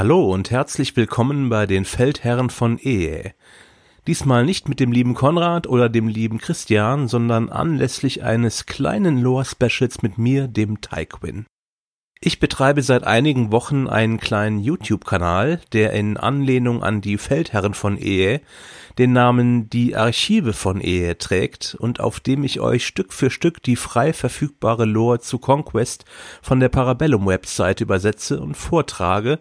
Hallo und herzlich willkommen bei den Feldherren von Ehe. Diesmal nicht mit dem lieben Konrad oder dem lieben Christian, sondern anlässlich eines kleinen Lore-Specials mit mir, dem Tyquin. Ich betreibe seit einigen Wochen einen kleinen YouTube-Kanal, der in Anlehnung an die Feldherren von Ehe den Namen Die Archive von Ehe trägt und auf dem ich euch Stück für Stück die frei verfügbare Lore zu Conquest von der Parabellum-Website übersetze und vortrage,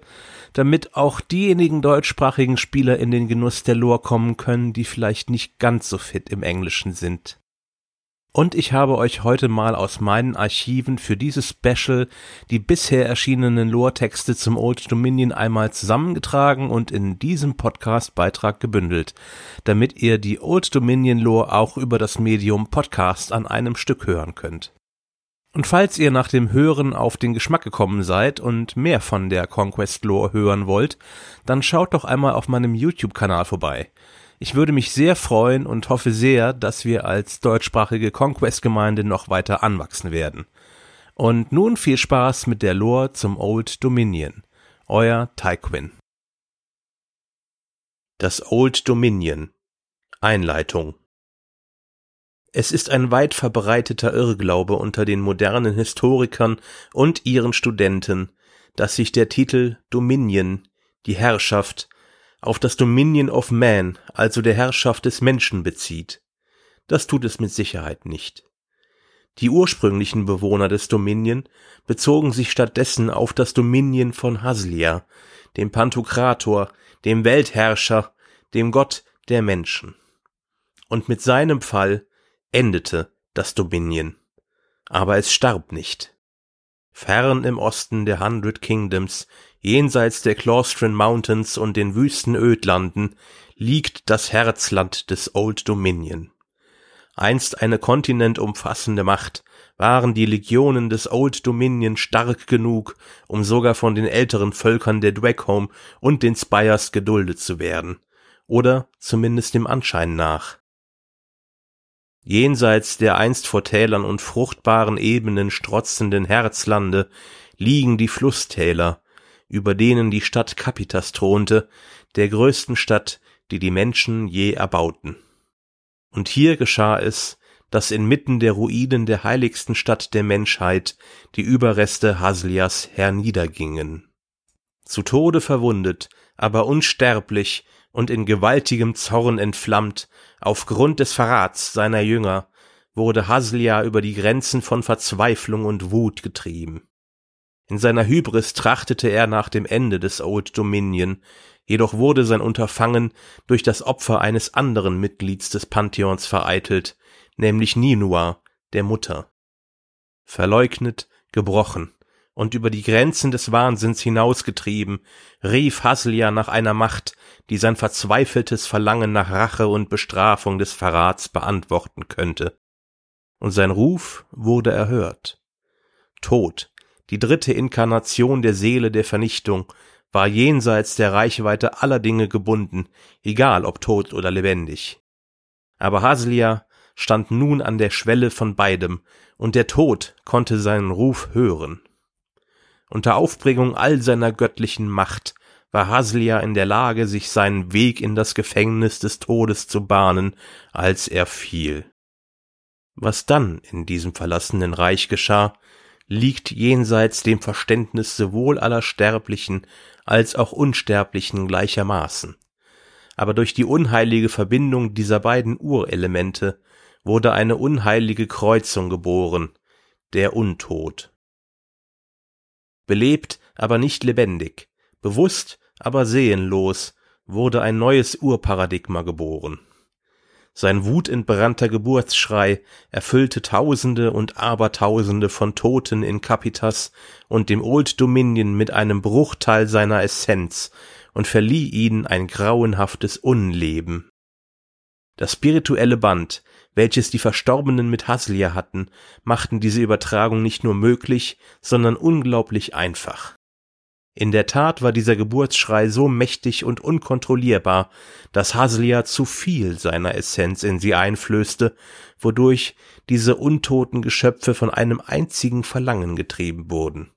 damit auch diejenigen deutschsprachigen Spieler in den Genuss der Lore kommen können, die vielleicht nicht ganz so fit im Englischen sind. Und ich habe euch heute mal aus meinen Archiven für dieses Special die bisher erschienenen Lore-Texte zum Old Dominion einmal zusammengetragen und in diesem Podcast-Beitrag gebündelt, damit ihr die Old Dominion Lore auch über das Medium Podcast an einem Stück hören könnt. Und falls ihr nach dem Hören auf den Geschmack gekommen seid und mehr von der Conquest Lore hören wollt, dann schaut doch einmal auf meinem YouTube-Kanal vorbei. Ich würde mich sehr freuen und hoffe sehr, dass wir als deutschsprachige Conquest-Gemeinde noch weiter anwachsen werden. Und nun viel Spaß mit der Lore zum Old Dominion. Euer Tyquin. Das Old Dominion. Einleitung. Es ist ein weit verbreiteter Irrglaube unter den modernen Historikern und ihren Studenten, dass sich der Titel Dominion, die Herrschaft, auf das Dominion of Man, also der Herrschaft des Menschen bezieht. Das tut es mit Sicherheit nicht. Die ursprünglichen Bewohner des Dominion bezogen sich stattdessen auf das Dominion von Haslia, dem Pantokrator, dem Weltherrscher, dem Gott der Menschen. Und mit seinem Fall endete das Dominion. Aber es starb nicht. Fern im Osten der Hundred Kingdoms jenseits der Claustron Mountains und den wüsten Ödlanden, liegt das Herzland des Old Dominion. Einst eine kontinentumfassende Macht, waren die Legionen des Old Dominion stark genug, um sogar von den älteren Völkern der Dweckhome und den Spires geduldet zu werden. Oder zumindest dem Anschein nach. Jenseits der einst vor Tälern und fruchtbaren Ebenen strotzenden Herzlande liegen die Flusstäler, über denen die Stadt Capitas thronte, der größten Stadt, die die Menschen je erbauten. Und hier geschah es, dass inmitten der Ruinen der heiligsten Stadt der Menschheit die Überreste Haslias herniedergingen. Zu Tode verwundet, aber unsterblich und in gewaltigem Zorn entflammt, aufgrund des Verrats seiner Jünger, wurde Haslia über die Grenzen von Verzweiflung und Wut getrieben. In seiner Hybris trachtete er nach dem Ende des Old Dominion, jedoch wurde sein Unterfangen durch das Opfer eines anderen Mitglieds des Pantheons vereitelt, nämlich Ninua, der Mutter. Verleugnet, gebrochen und über die Grenzen des Wahnsinns hinausgetrieben, rief Haslia nach einer Macht, die sein verzweifeltes Verlangen nach Rache und Bestrafung des Verrats beantworten könnte. Und sein Ruf wurde erhört. Tod, die dritte Inkarnation der Seele der Vernichtung, war jenseits der Reichweite aller Dinge gebunden, egal ob tot oder lebendig. Aber Haslia stand nun an der Schwelle von beidem, und der Tod konnte seinen Ruf hören. Unter Aufbringung all seiner göttlichen Macht war Haslia in der Lage, sich seinen Weg in das Gefängnis des Todes zu bahnen, als er fiel. Was dann in diesem verlassenen Reich geschah, liegt jenseits dem Verständnis sowohl aller Sterblichen als auch Unsterblichen gleichermaßen. Aber durch die unheilige Verbindung dieser beiden Urelemente wurde eine unheilige Kreuzung geboren, der Untod. Belebt, aber nicht lebendig, bewusst, aber seelenlos, wurde ein neues Urparadigma geboren. Sein wutentbrannter Geburtsschrei erfüllte Tausende und Abertausende von Toten in Capitas und dem Old Dominion mit einem Bruchteil seiner Essenz und verlieh ihnen ein grauenhaftes Unleben. Das spirituelle Band, welches die Verstorbenen mit Haslia hatten, machten diese Übertragung nicht nur möglich, sondern unglaublich einfach. In der Tat war dieser Geburtsschrei so mächtig und unkontrollierbar, dass Haslia zu viel seiner Essenz in sie einflößte, wodurch diese untoten Geschöpfe von einem einzigen Verlangen getrieben wurden,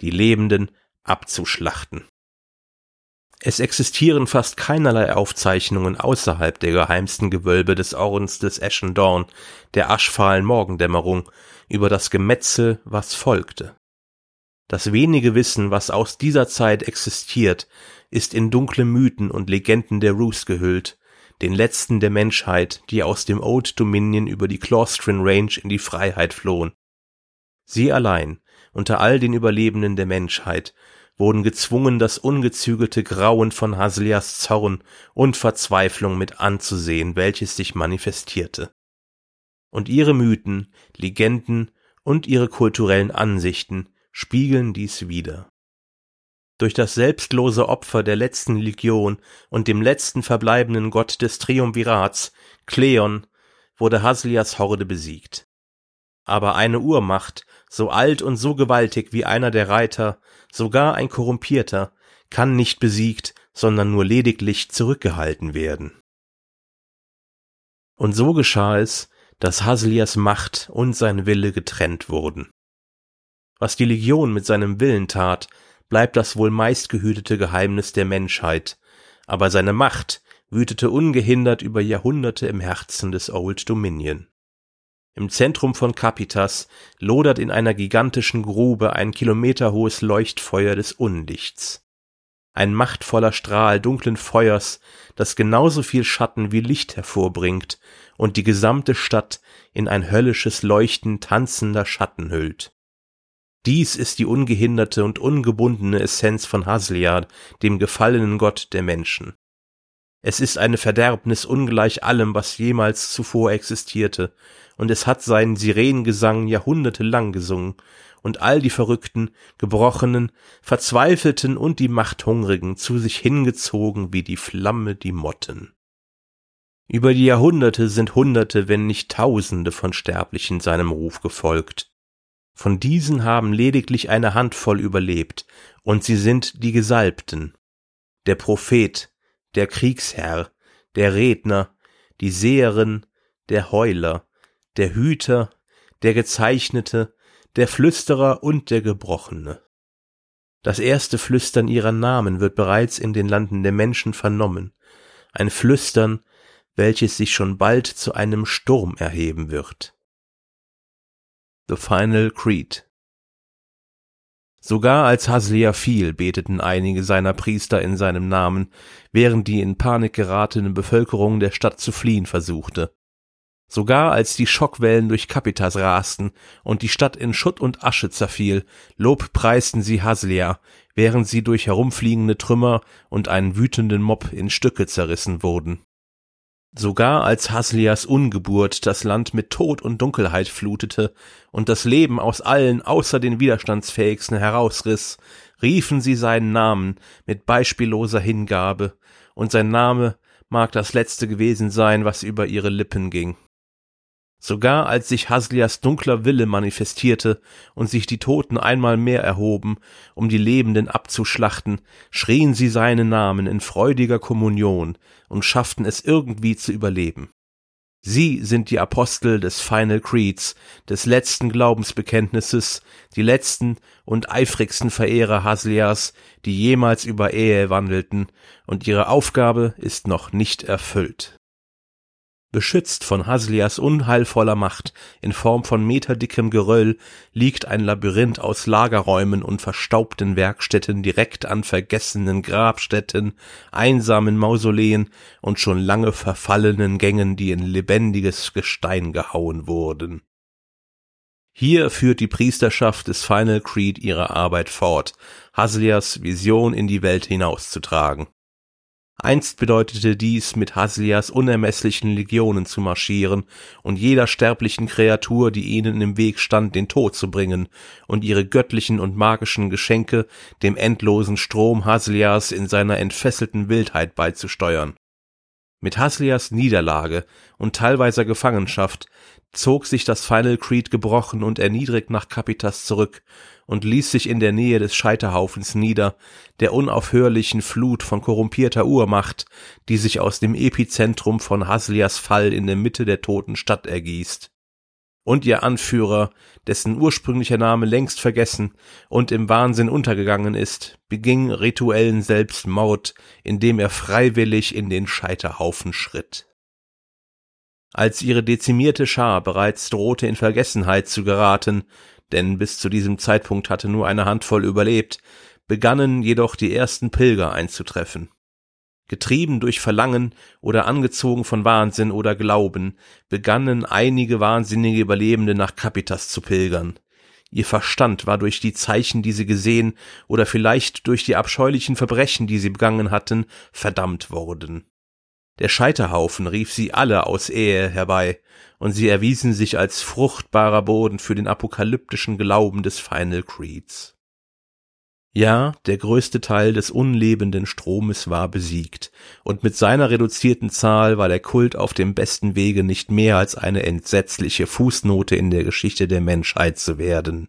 die Lebenden abzuschlachten. Es existieren fast keinerlei Aufzeichnungen außerhalb der geheimsten Gewölbe des Ordens des Ashen Dawn, der aschfahlen Morgendämmerung, über das Gemetzel, was folgte. Das wenige Wissen, was aus dieser Zeit existiert, ist in dunkle Mythen und Legenden der Roos gehüllt, den letzten der Menschheit, die aus dem Old Dominion über die Claustrin Range in die Freiheit flohen. Sie allein, unter all den Überlebenden der Menschheit, wurden gezwungen, das ungezügelte Grauen von Haslias Zorn und Verzweiflung mit anzusehen, welches sich manifestierte. Und ihre Mythen, Legenden und ihre kulturellen Ansichten spiegeln dies wider. Durch das selbstlose Opfer der letzten Legion und dem letzten verbleibenden Gott des Triumvirats, Kleon, wurde Haslias Horde besiegt. Aber eine Urmacht, so alt und so gewaltig wie einer der Reiter, sogar ein Korrumpierter, kann nicht besiegt, sondern nur lediglich zurückgehalten werden. Und so geschah es, dass Haslias Macht und sein Wille getrennt wurden. Was die Legion mit seinem Willen tat, bleibt das wohl meistgehütete Geheimnis der Menschheit, aber seine Macht wütete ungehindert über Jahrhunderte im Herzen des Old Dominion. Im Zentrum von Capitas lodert in einer gigantischen Grube ein kilometerhohes Leuchtfeuer des Unlichts. Ein machtvoller Strahl dunklen Feuers, das genauso viel Schatten wie Licht hervorbringt und die gesamte Stadt in ein höllisches Leuchten tanzender Schatten hüllt. Dies ist die ungehinderte und ungebundene Essenz von Hasliad, dem gefallenen Gott der Menschen. Es ist eine Verderbnis ungleich allem, was jemals zuvor existierte, und es hat seinen Sirenengesang jahrhundertelang gesungen, und all die Verrückten, Gebrochenen, Verzweifelten und die Machthungrigen zu sich hingezogen wie die Flamme die Motten. Über die Jahrhunderte sind Hunderte, wenn nicht Tausende von Sterblichen seinem Ruf gefolgt. Von diesen haben lediglich eine Handvoll überlebt, und sie sind die Gesalbten. Der Prophet, der Kriegsherr, der Redner, die Seherin, der Heuler, der Hüter, der Gezeichnete, der Flüsterer und der Gebrochene. Das erste Flüstern ihrer Namen wird bereits in den Landen der Menschen vernommen, ein Flüstern, welches sich schon bald zu einem Sturm erheben wird. The Final Creed Sogar als Haslia fiel, beteten einige seiner Priester in seinem Namen, während die in Panik geratene Bevölkerung der Stadt zu fliehen versuchte. Sogar als die Schockwellen durch Capitas rasten und die Stadt in Schutt und Asche zerfiel, lobpreisten sie Haslia, während sie durch herumfliegende Trümmer und einen wütenden Mob in Stücke zerrissen wurden. Sogar als Haslias Ungeburt das Land mit Tod und Dunkelheit flutete und das Leben aus allen außer den Widerstandsfähigsten herausriss, riefen sie seinen Namen mit beispielloser Hingabe, und sein Name mag das letzte gewesen sein, was über ihre Lippen ging. Sogar als sich Haslias dunkler Wille manifestierte und sich die Toten einmal mehr erhoben, um die Lebenden abzuschlachten, schrien sie seinen Namen in freudiger Kommunion und schafften es irgendwie zu überleben. Sie sind die Apostel des Final Creeds, des letzten Glaubensbekenntnisses, die letzten und eifrigsten Verehrer Haslias, die jemals über Ehe wandelten, und ihre Aufgabe ist noch nicht erfüllt. Beschützt von Haslias unheilvoller Macht in Form von meterdickem Geröll liegt ein Labyrinth aus Lagerräumen und verstaubten Werkstätten direkt an vergessenen Grabstätten, einsamen Mausoleen und schon lange verfallenen Gängen, die in lebendiges Gestein gehauen wurden. Hier führt die Priesterschaft des Final Creed ihre Arbeit fort, Haslias Vision in die Welt hinauszutragen. Einst bedeutete dies, mit Haslias unermesslichen Legionen zu marschieren und jeder sterblichen Kreatur, die ihnen im Weg stand, den Tod zu bringen und ihre göttlichen und magischen Geschenke dem endlosen Strom Haslias in seiner entfesselten Wildheit beizusteuern. Mit Haslias Niederlage und teilweiser Gefangenschaft zog sich das Final Creed gebrochen und erniedrigt nach Capitas zurück und ließ sich in der Nähe des Scheiterhaufens nieder, der unaufhörlichen Flut von korrumpierter Urmacht, die sich aus dem Epizentrum von Haslias Fall in der Mitte der toten Stadt ergießt. Und ihr Anführer, dessen ursprünglicher Name längst vergessen und im Wahnsinn untergegangen ist, beging rituellen Selbstmord, indem er freiwillig in den Scheiterhaufen schritt. Als ihre dezimierte Schar bereits drohte in Vergessenheit zu geraten, denn bis zu diesem Zeitpunkt hatte nur eine Handvoll überlebt, begannen jedoch die ersten Pilger einzutreffen. Getrieben durch Verlangen oder angezogen von Wahnsinn oder Glauben, begannen einige wahnsinnige Überlebende nach Capitas zu pilgern. Ihr Verstand war durch die Zeichen, die sie gesehen, oder vielleicht durch die abscheulichen Verbrechen, die sie begangen hatten, verdammt worden. Der Scheiterhaufen rief sie alle aus Ehe herbei, und sie erwiesen sich als fruchtbarer Boden für den apokalyptischen Glauben des Final Creeds. Ja, der größte Teil des unlebenden Stromes war besiegt, und mit seiner reduzierten Zahl war der Kult auf dem besten Wege nicht mehr als eine entsetzliche Fußnote in der Geschichte der Menschheit zu werden.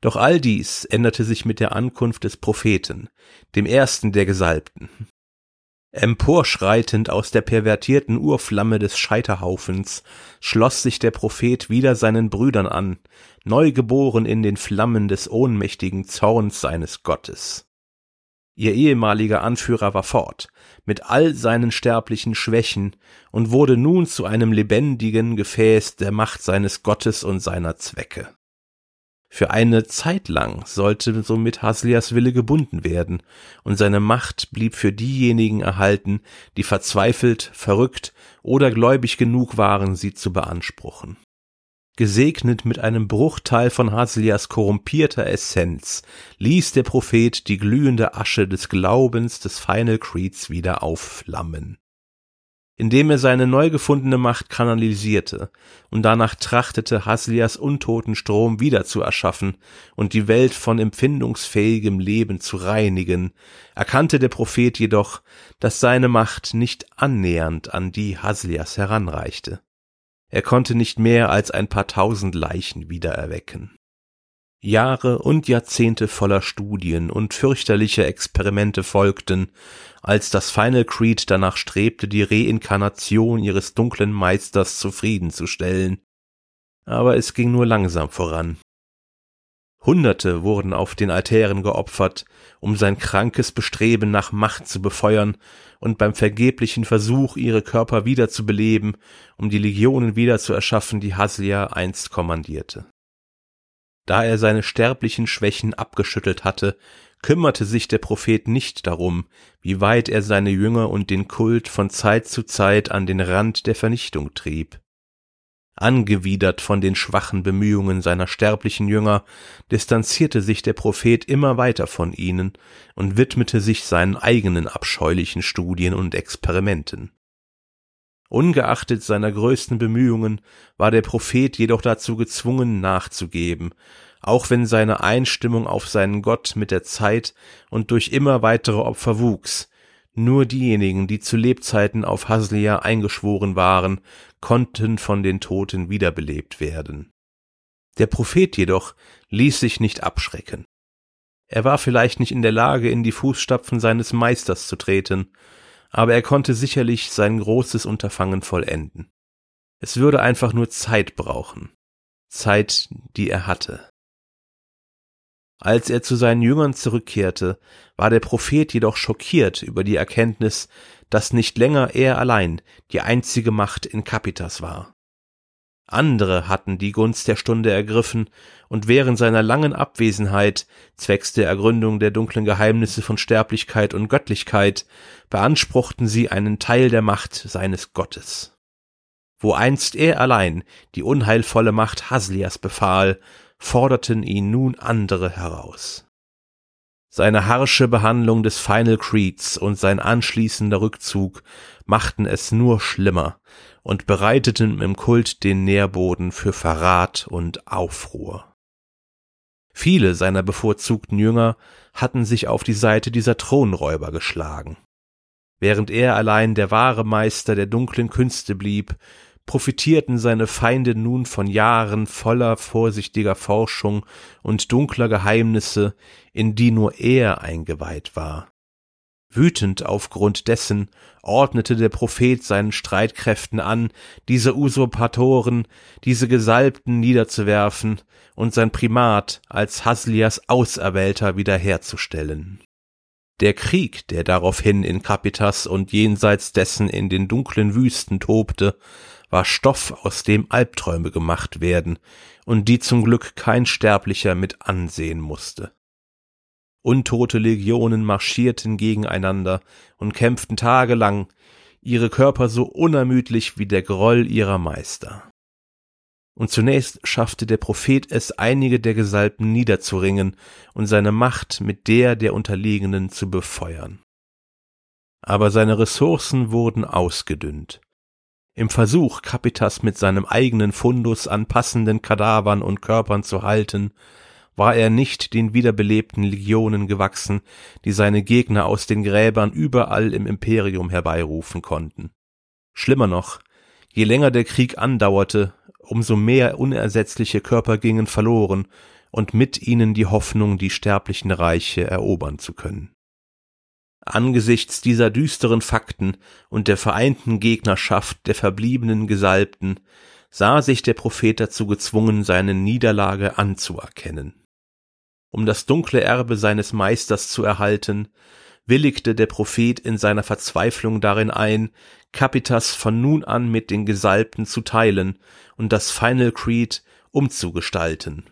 Doch all dies änderte sich mit der Ankunft des Propheten, dem ersten der Gesalbten, Emporschreitend aus der pervertierten Urflamme des Scheiterhaufens schloss sich der Prophet wieder seinen Brüdern an, neugeboren in den Flammen des ohnmächtigen Zorns seines Gottes. Ihr ehemaliger Anführer war fort, mit all seinen sterblichen Schwächen, und wurde nun zu einem lebendigen Gefäß der Macht seines Gottes und seiner Zwecke. Für eine Zeit lang sollte somit Haslias Wille gebunden werden, und seine Macht blieb für diejenigen erhalten, die verzweifelt, verrückt oder gläubig genug waren, sie zu beanspruchen. Gesegnet mit einem Bruchteil von Haslias korrumpierter Essenz, ließ der Prophet die glühende Asche des Glaubens des Final Creeds wieder aufflammen indem er seine neu gefundene Macht kanalisierte und danach trachtete, Haslias untoten Strom wieder zu erschaffen und die Welt von empfindungsfähigem Leben zu reinigen, erkannte der Prophet jedoch, dass seine Macht nicht annähernd an die Haslias heranreichte. Er konnte nicht mehr als ein paar tausend Leichen wiedererwecken. Jahre und Jahrzehnte voller Studien und fürchterlicher Experimente folgten, als das Final Creed danach strebte, die Reinkarnation ihres dunklen Meisters zufriedenzustellen. Aber es ging nur langsam voran. Hunderte wurden auf den Altären geopfert, um sein krankes Bestreben nach Macht zu befeuern und beim vergeblichen Versuch, ihre Körper wiederzubeleben, um die Legionen wiederzuerschaffen, die Haslia einst kommandierte. Da er seine sterblichen Schwächen abgeschüttelt hatte, kümmerte sich der Prophet nicht darum, wie weit er seine Jünger und den Kult von Zeit zu Zeit an den Rand der Vernichtung trieb. Angewidert von den schwachen Bemühungen seiner sterblichen Jünger, distanzierte sich der Prophet immer weiter von ihnen und widmete sich seinen eigenen abscheulichen Studien und Experimenten. Ungeachtet seiner größten Bemühungen war der Prophet jedoch dazu gezwungen nachzugeben, auch wenn seine Einstimmung auf seinen Gott mit der Zeit und durch immer weitere Opfer wuchs. Nur diejenigen, die zu Lebzeiten auf Haslia eingeschworen waren, konnten von den Toten wiederbelebt werden. Der Prophet jedoch ließ sich nicht abschrecken. Er war vielleicht nicht in der Lage, in die Fußstapfen seines Meisters zu treten, aber er konnte sicherlich sein großes Unterfangen vollenden. Es würde einfach nur Zeit brauchen. Zeit, die er hatte. Als er zu seinen Jüngern zurückkehrte, war der Prophet jedoch schockiert über die Erkenntnis, dass nicht länger er allein die einzige Macht in Capitas war. Andere hatten die Gunst der Stunde ergriffen und während seiner langen Abwesenheit, zwecks der Ergründung der dunklen Geheimnisse von Sterblichkeit und Göttlichkeit, beanspruchten sie einen Teil der Macht seines Gottes. Wo einst er allein die unheilvolle Macht Haslias befahl, forderten ihn nun andere heraus. Seine harsche Behandlung des Final Creeds und sein anschließender Rückzug machten es nur schlimmer und bereiteten im Kult den Nährboden für Verrat und Aufruhr. Viele seiner bevorzugten Jünger hatten sich auf die Seite dieser Thronräuber geschlagen. Während er allein der wahre Meister der dunklen Künste blieb, profitierten seine Feinde nun von Jahren voller vorsichtiger Forschung und dunkler Geheimnisse, in die nur er eingeweiht war. Wütend aufgrund dessen ordnete der Prophet seinen Streitkräften an, diese Usurpatoren, diese Gesalbten niederzuwerfen und sein Primat als Haslias Auserwählter wiederherzustellen. Der Krieg, der daraufhin in Kapitas und jenseits dessen in den dunklen Wüsten tobte, war Stoff, aus dem Albträume gemacht werden und die zum Glück kein Sterblicher mit ansehen musste. Untote Legionen marschierten gegeneinander und kämpften tagelang, ihre Körper so unermüdlich wie der Groll ihrer Meister. Und zunächst schaffte der Prophet es, einige der Gesalbten niederzuringen und seine Macht mit der der Unterlegenen zu befeuern. Aber seine Ressourcen wurden ausgedünnt. Im Versuch, Kapitas mit seinem eigenen Fundus an passenden Kadavern und Körpern zu halten, war er nicht den wiederbelebten Legionen gewachsen, die seine Gegner aus den Gräbern überall im Imperium herbeirufen konnten. Schlimmer noch, je länger der Krieg andauerte, umso mehr unersetzliche Körper gingen verloren und mit ihnen die Hoffnung, die sterblichen Reiche erobern zu können. Angesichts dieser düsteren Fakten und der vereinten Gegnerschaft der verbliebenen Gesalbten sah sich der Prophet dazu gezwungen, seine Niederlage anzuerkennen. Um das dunkle Erbe seines Meisters zu erhalten, willigte der Prophet in seiner Verzweiflung darin ein, Capitas von nun an mit den Gesalbten zu teilen und das Final Creed umzugestalten.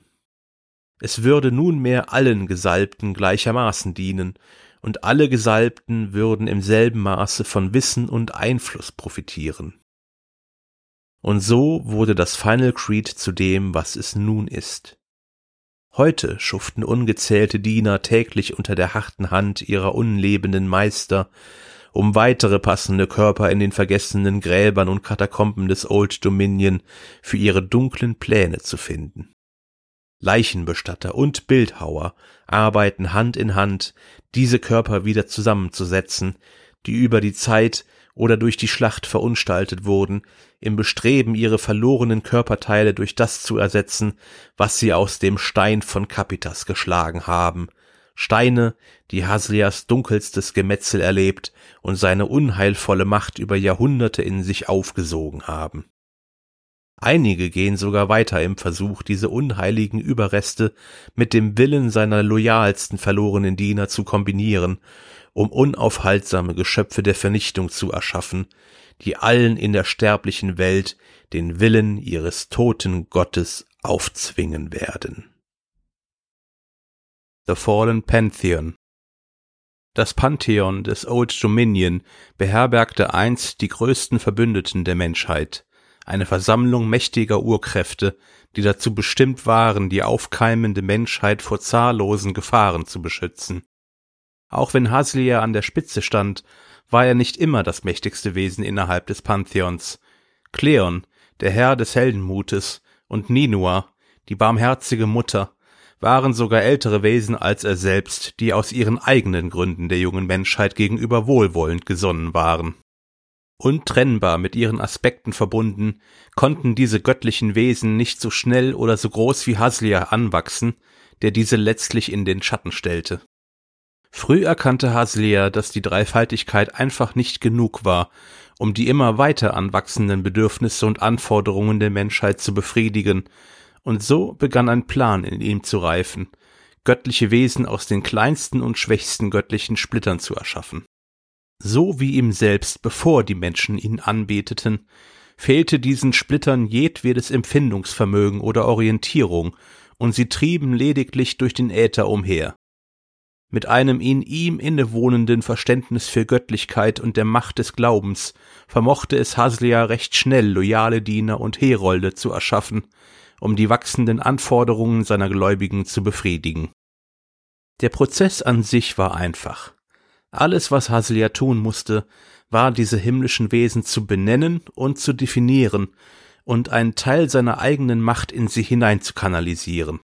Es würde nunmehr allen Gesalbten gleichermaßen dienen, und alle Gesalbten würden im selben Maße von Wissen und Einfluss profitieren. Und so wurde das Final Creed zu dem, was es nun ist. Heute schuften ungezählte Diener täglich unter der harten Hand ihrer unlebenden Meister, um weitere passende Körper in den vergessenen Gräbern und Katakomben des Old Dominion für ihre dunklen Pläne zu finden. Leichenbestatter und Bildhauer arbeiten Hand in Hand, diese Körper wieder zusammenzusetzen, die über die Zeit oder durch die Schlacht verunstaltet wurden, im Bestreben, ihre verlorenen Körperteile durch das zu ersetzen, was sie aus dem Stein von Capitas geschlagen haben, Steine, die Haslias dunkelstes Gemetzel erlebt und seine unheilvolle Macht über Jahrhunderte in sich aufgesogen haben. Einige gehen sogar weiter im Versuch, diese unheiligen Überreste mit dem Willen seiner loyalsten verlorenen Diener zu kombinieren um unaufhaltsame Geschöpfe der Vernichtung zu erschaffen, die allen in der sterblichen Welt den Willen ihres toten Gottes aufzwingen werden. The Fallen Pantheon Das Pantheon des Old Dominion beherbergte einst die größten Verbündeten der Menschheit, eine Versammlung mächtiger Urkräfte, die dazu bestimmt waren, die aufkeimende Menschheit vor zahllosen Gefahren zu beschützen. Auch wenn Haslia an der Spitze stand, war er nicht immer das mächtigste Wesen innerhalb des Pantheons. Kleon, der Herr des Heldenmutes, und Ninua, die barmherzige Mutter, waren sogar ältere Wesen als er selbst, die aus ihren eigenen Gründen der jungen Menschheit gegenüber wohlwollend gesonnen waren. Untrennbar mit ihren Aspekten verbunden, konnten diese göttlichen Wesen nicht so schnell oder so groß wie Haslia anwachsen, der diese letztlich in den Schatten stellte. Früh erkannte Haslia, dass die Dreifaltigkeit einfach nicht genug war, um die immer weiter anwachsenden Bedürfnisse und Anforderungen der Menschheit zu befriedigen, und so begann ein Plan in ihm zu reifen, göttliche Wesen aus den kleinsten und schwächsten göttlichen Splittern zu erschaffen. So wie ihm selbst, bevor die Menschen ihn anbeteten, fehlte diesen Splittern jedwedes Empfindungsvermögen oder Orientierung, und sie trieben lediglich durch den Äther umher. Mit einem in ihm innewohnenden Verständnis für Göttlichkeit und der Macht des Glaubens vermochte es Haslia recht schnell loyale Diener und Herolde zu erschaffen, um die wachsenden Anforderungen seiner Gläubigen zu befriedigen. Der Prozess an sich war einfach. Alles, was Haslia tun musste, war diese himmlischen Wesen zu benennen und zu definieren und einen Teil seiner eigenen Macht in sie hinein zu kanalisieren.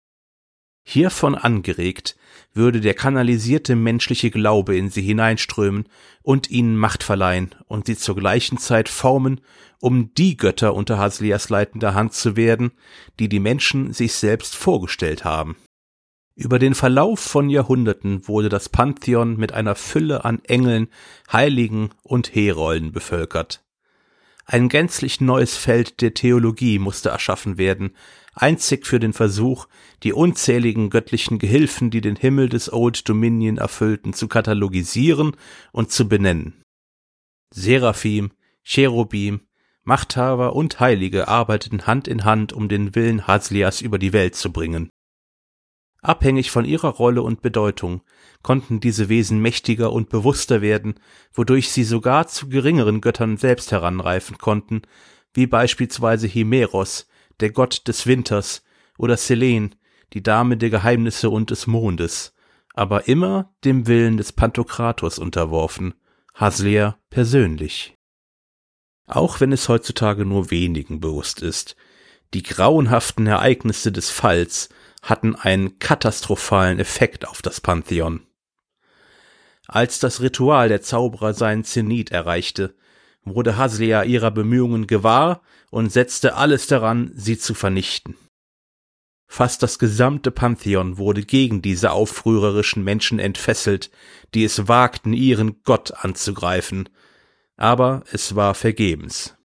Hiervon angeregt würde der kanalisierte menschliche Glaube in sie hineinströmen und ihnen Macht verleihen und sie zur gleichen Zeit formen, um die Götter unter Haslias leitender Hand zu werden, die die Menschen sich selbst vorgestellt haben. Über den Verlauf von Jahrhunderten wurde das Pantheon mit einer Fülle an Engeln, Heiligen und Herolden bevölkert. Ein gänzlich neues Feld der Theologie musste erschaffen werden, einzig für den Versuch, die unzähligen göttlichen Gehilfen, die den Himmel des Old Dominion erfüllten, zu katalogisieren und zu benennen. Seraphim, Cherubim, Machthaber und Heilige arbeiteten Hand in Hand, um den Willen Haslias über die Welt zu bringen. Abhängig von ihrer Rolle und Bedeutung konnten diese Wesen mächtiger und bewusster werden, wodurch sie sogar zu geringeren Göttern selbst heranreifen konnten, wie beispielsweise Himeros, der Gott des Winters, oder Selen, die Dame der Geheimnisse und des Mondes, aber immer dem Willen des Pantokrator unterworfen, Haslia persönlich. Auch wenn es heutzutage nur wenigen bewusst ist, die grauenhaften Ereignisse des Falls hatten einen katastrophalen Effekt auf das Pantheon. Als das Ritual der Zauberer seinen Zenit erreichte, wurde Haslia ihrer Bemühungen gewahr und setzte alles daran, sie zu vernichten. Fast das gesamte Pantheon wurde gegen diese aufrührerischen Menschen entfesselt, die es wagten, ihren Gott anzugreifen, aber es war vergebens.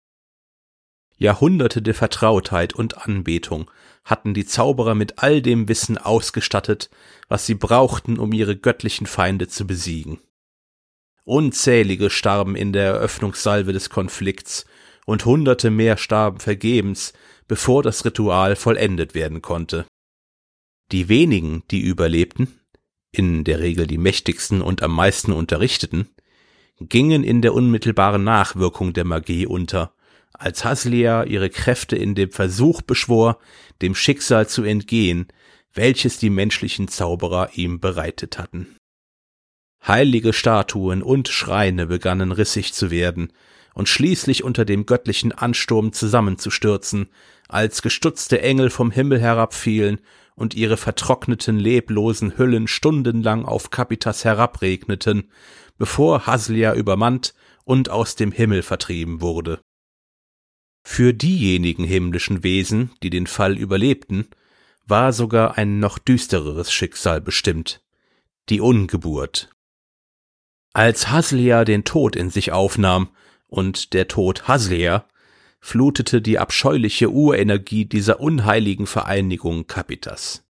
Jahrhunderte der Vertrautheit und Anbetung hatten die Zauberer mit all dem Wissen ausgestattet, was sie brauchten, um ihre göttlichen Feinde zu besiegen. Unzählige starben in der Eröffnungssalve des Konflikts, und hunderte mehr starben vergebens, bevor das Ritual vollendet werden konnte. Die wenigen, die überlebten, in der Regel die mächtigsten und am meisten Unterrichteten, gingen in der unmittelbaren Nachwirkung der Magie unter als Haslia ihre Kräfte in dem Versuch beschwor, dem Schicksal zu entgehen, welches die menschlichen Zauberer ihm bereitet hatten. Heilige Statuen und Schreine begannen rissig zu werden und schließlich unter dem göttlichen Ansturm zusammenzustürzen, als gestutzte Engel vom Himmel herabfielen und ihre vertrockneten, leblosen Hüllen stundenlang auf Kapitas herabregneten, bevor Haslia übermannt und aus dem Himmel vertrieben wurde. Für diejenigen himmlischen Wesen, die den Fall überlebten, war sogar ein noch düstereres Schicksal bestimmt, die Ungeburt. Als Haslia den Tod in sich aufnahm und der Tod Haslia, flutete die abscheuliche Urenergie dieser unheiligen Vereinigung Kapitas.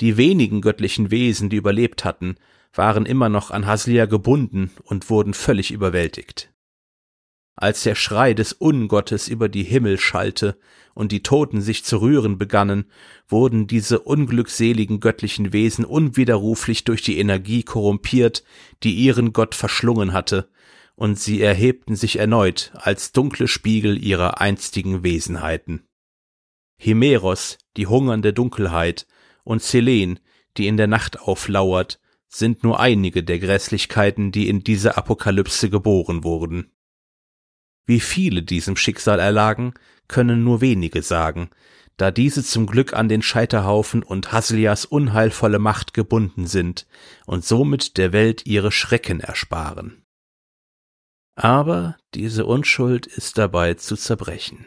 Die wenigen göttlichen Wesen, die überlebt hatten, waren immer noch an Haslia gebunden und wurden völlig überwältigt als der Schrei des Ungottes über die Himmel schallte und die Toten sich zu rühren begannen, wurden diese unglückseligen göttlichen Wesen unwiderruflich durch die Energie korrumpiert, die ihren Gott verschlungen hatte, und sie erhebten sich erneut als dunkle Spiegel ihrer einstigen Wesenheiten. Himeros, die hungernde Dunkelheit, und Selen, die in der Nacht auflauert, sind nur einige der Grässlichkeiten, die in dieser Apokalypse geboren wurden. Wie viele diesem Schicksal erlagen, können nur wenige sagen, da diese zum Glück an den Scheiterhaufen und Haslias unheilvolle Macht gebunden sind und somit der Welt ihre Schrecken ersparen. Aber diese Unschuld ist dabei zu zerbrechen.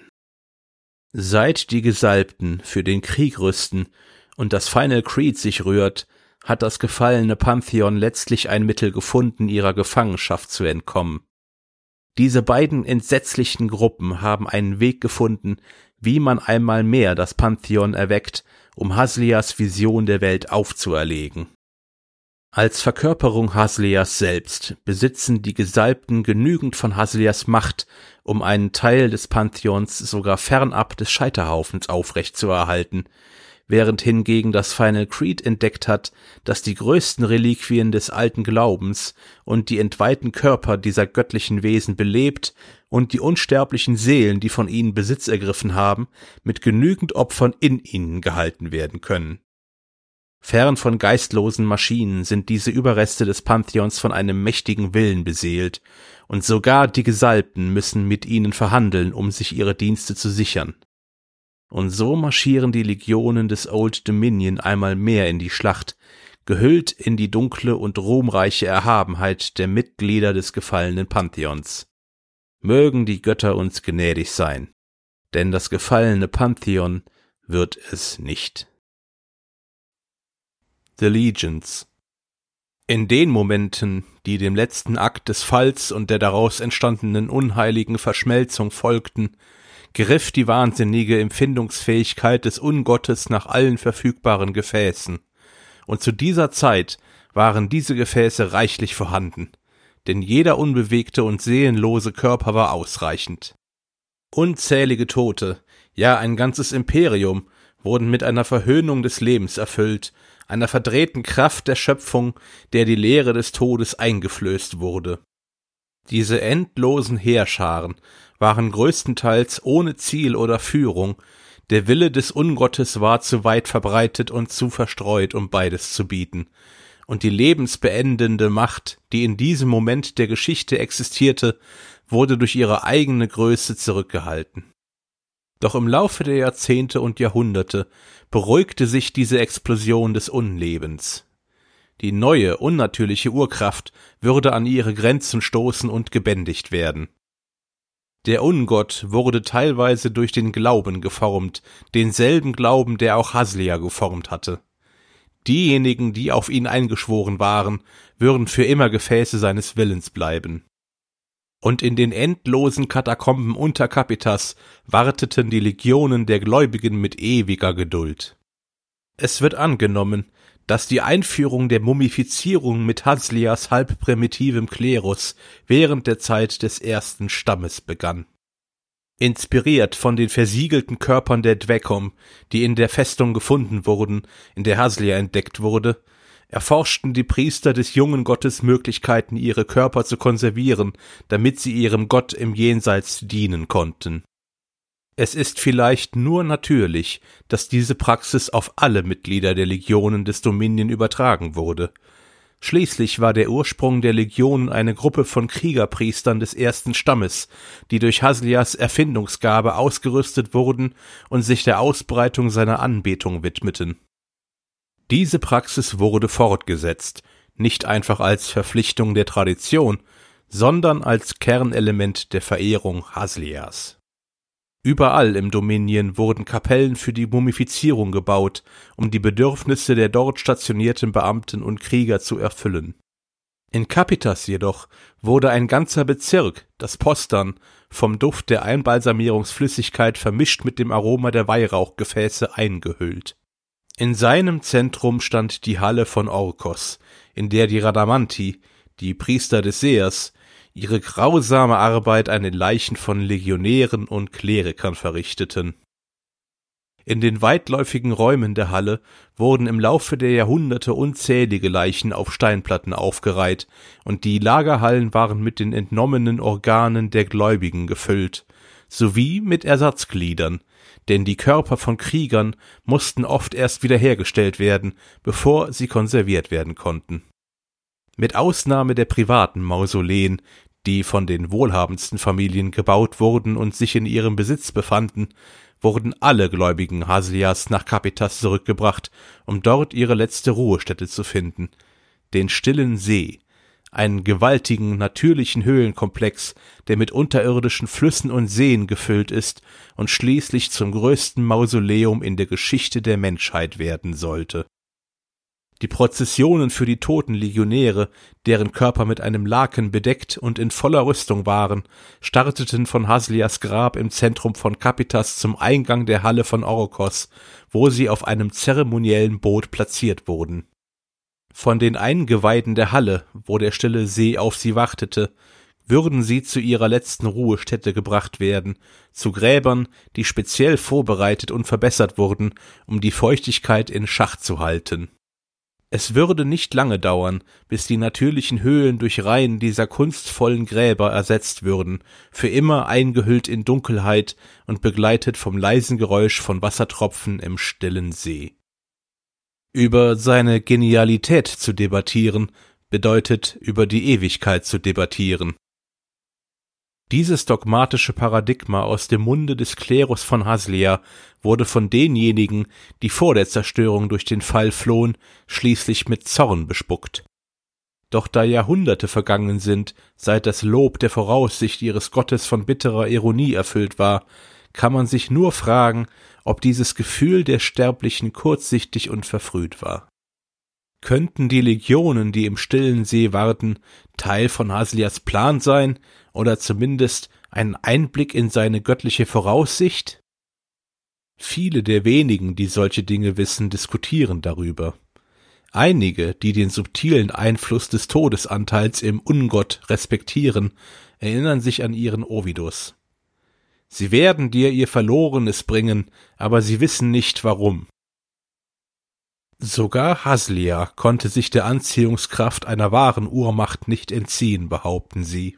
Seit die Gesalbten für den Krieg rüsten und das Final Creed sich rührt, hat das gefallene Pantheon letztlich ein Mittel gefunden, ihrer Gefangenschaft zu entkommen. Diese beiden entsetzlichen Gruppen haben einen Weg gefunden, wie man einmal mehr das Pantheon erweckt, um Haslias Vision der Welt aufzuerlegen. Als Verkörperung Haslias selbst besitzen die Gesalbten genügend von Haslias Macht, um einen Teil des Pantheons sogar fernab des Scheiterhaufens aufrechtzuerhalten, während hingegen das Final Creed entdeckt hat, dass die größten Reliquien des alten Glaubens und die entweihten Körper dieser göttlichen Wesen belebt und die unsterblichen Seelen, die von ihnen Besitz ergriffen haben, mit genügend Opfern in ihnen gehalten werden können. Fern von geistlosen Maschinen sind diese Überreste des Pantheons von einem mächtigen Willen beseelt, und sogar die Gesalbten müssen mit ihnen verhandeln, um sich ihre Dienste zu sichern. Und so marschieren die Legionen des Old Dominion einmal mehr in die Schlacht, gehüllt in die dunkle und ruhmreiche Erhabenheit der Mitglieder des gefallenen Pantheons. Mögen die Götter uns gnädig sein, denn das gefallene Pantheon wird es nicht. The Legions. In den Momenten, die dem letzten Akt des Falls und der daraus entstandenen unheiligen Verschmelzung folgten, griff die wahnsinnige Empfindungsfähigkeit des Ungottes nach allen verfügbaren Gefäßen. Und zu dieser Zeit waren diese Gefäße reichlich vorhanden, denn jeder unbewegte und seelenlose Körper war ausreichend. Unzählige Tote, ja ein ganzes Imperium, wurden mit einer Verhöhnung des Lebens erfüllt, einer verdrehten Kraft der Schöpfung, der die Lehre des Todes eingeflößt wurde. Diese endlosen Heerscharen waren größtenteils ohne Ziel oder Führung, der Wille des Ungottes war zu weit verbreitet und zu verstreut, um beides zu bieten, und die lebensbeendende Macht, die in diesem Moment der Geschichte existierte, wurde durch ihre eigene Größe zurückgehalten. Doch im Laufe der Jahrzehnte und Jahrhunderte beruhigte sich diese Explosion des Unlebens. Die neue, unnatürliche Urkraft würde an ihre Grenzen stoßen und gebändigt werden. Der Ungott wurde teilweise durch den Glauben geformt, denselben Glauben, der auch Haslia geformt hatte. Diejenigen, die auf ihn eingeschworen waren, würden für immer Gefäße seines Willens bleiben. Und in den endlosen Katakomben unter Capitas warteten die Legionen der Gläubigen mit ewiger Geduld. Es wird angenommen, dass die Einführung der Mumifizierung mit Haslias halbprimitivem Klerus während der Zeit des ersten Stammes begann. Inspiriert von den versiegelten Körpern der Dwekom, die in der Festung gefunden wurden, in der Haslia entdeckt wurde, erforschten die Priester des jungen Gottes Möglichkeiten, ihre Körper zu konservieren, damit sie ihrem Gott im Jenseits dienen konnten. Es ist vielleicht nur natürlich, dass diese Praxis auf alle Mitglieder der Legionen des Dominion übertragen wurde. Schließlich war der Ursprung der Legionen eine Gruppe von Kriegerpriestern des ersten Stammes, die durch Haslias Erfindungsgabe ausgerüstet wurden und sich der Ausbreitung seiner Anbetung widmeten. Diese Praxis wurde fortgesetzt, nicht einfach als Verpflichtung der Tradition, sondern als Kernelement der Verehrung Haslias. Überall im Dominion wurden Kapellen für die Mumifizierung gebaut, um die Bedürfnisse der dort stationierten Beamten und Krieger zu erfüllen. In Capitas jedoch wurde ein ganzer Bezirk, das Postern, vom Duft der Einbalsamierungsflüssigkeit vermischt mit dem Aroma der Weihrauchgefäße eingehüllt. In seinem Zentrum stand die Halle von Orkos, in der die Radamanti, die Priester des Seers, ihre grausame Arbeit an den Leichen von Legionären und Klerikern verrichteten. In den weitläufigen Räumen der Halle wurden im Laufe der Jahrhunderte unzählige Leichen auf Steinplatten aufgereiht, und die Lagerhallen waren mit den entnommenen Organen der Gläubigen gefüllt, sowie mit Ersatzgliedern, denn die Körper von Kriegern mussten oft erst wiederhergestellt werden, bevor sie konserviert werden konnten. Mit Ausnahme der privaten Mausoleen, die von den wohlhabendsten Familien gebaut wurden und sich in ihrem Besitz befanden, wurden alle Gläubigen Haslias nach Capitas zurückgebracht, um dort ihre letzte Ruhestätte zu finden, den stillen See, einen gewaltigen natürlichen Höhlenkomplex, der mit unterirdischen Flüssen und Seen gefüllt ist und schließlich zum größten Mausoleum in der Geschichte der Menschheit werden sollte die Prozessionen für die toten Legionäre, deren Körper mit einem Laken bedeckt und in voller Rüstung waren, starteten von Haslias Grab im Zentrum von Capitas zum Eingang der Halle von Orokos, wo sie auf einem zeremoniellen Boot platziert wurden. Von den Eingeweiden der Halle, wo der stille See auf sie wartete, würden sie zu ihrer letzten Ruhestätte gebracht werden, zu Gräbern, die speziell vorbereitet und verbessert wurden, um die Feuchtigkeit in Schach zu halten. Es würde nicht lange dauern, bis die natürlichen Höhlen durch Reihen dieser kunstvollen Gräber ersetzt würden, für immer eingehüllt in Dunkelheit und begleitet vom leisen Geräusch von Wassertropfen im stillen See. Über seine Genialität zu debattieren, bedeutet über die Ewigkeit zu debattieren, dieses dogmatische Paradigma aus dem Munde des Klerus von Haslia wurde von denjenigen, die vor der Zerstörung durch den Fall flohen, schließlich mit Zorn bespuckt. Doch da Jahrhunderte vergangen sind, seit das Lob der Voraussicht ihres Gottes von bitterer Ironie erfüllt war, kann man sich nur fragen, ob dieses Gefühl der Sterblichen kurzsichtig und verfrüht war. Könnten die Legionen, die im stillen See warten, Teil von Haslias Plan sein oder zumindest ein Einblick in seine göttliche Voraussicht? Viele der wenigen, die solche Dinge wissen, diskutieren darüber. Einige, die den subtilen Einfluss des Todesanteils im Ungott respektieren, erinnern sich an ihren Ovidus. Sie werden dir ihr Verlorenes bringen, aber sie wissen nicht warum. Sogar Haslia konnte sich der Anziehungskraft einer wahren Urmacht nicht entziehen, behaupten sie.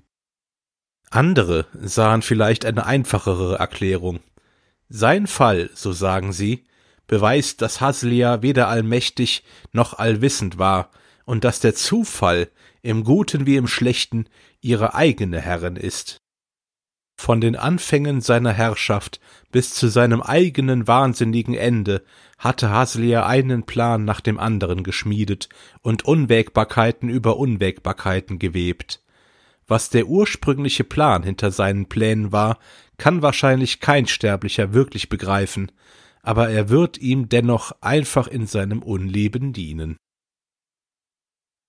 Andere sahen vielleicht eine einfachere Erklärung. Sein Fall, so sagen sie, beweist, dass Haslia weder allmächtig noch allwissend war und dass der Zufall im Guten wie im Schlechten ihre eigene Herrin ist. Von den Anfängen seiner Herrschaft bis zu seinem eigenen wahnsinnigen Ende hatte Haslia einen Plan nach dem anderen geschmiedet und Unwägbarkeiten über Unwägbarkeiten gewebt. Was der ursprüngliche Plan hinter seinen Plänen war, kann wahrscheinlich kein Sterblicher wirklich begreifen, aber er wird ihm dennoch einfach in seinem Unleben dienen.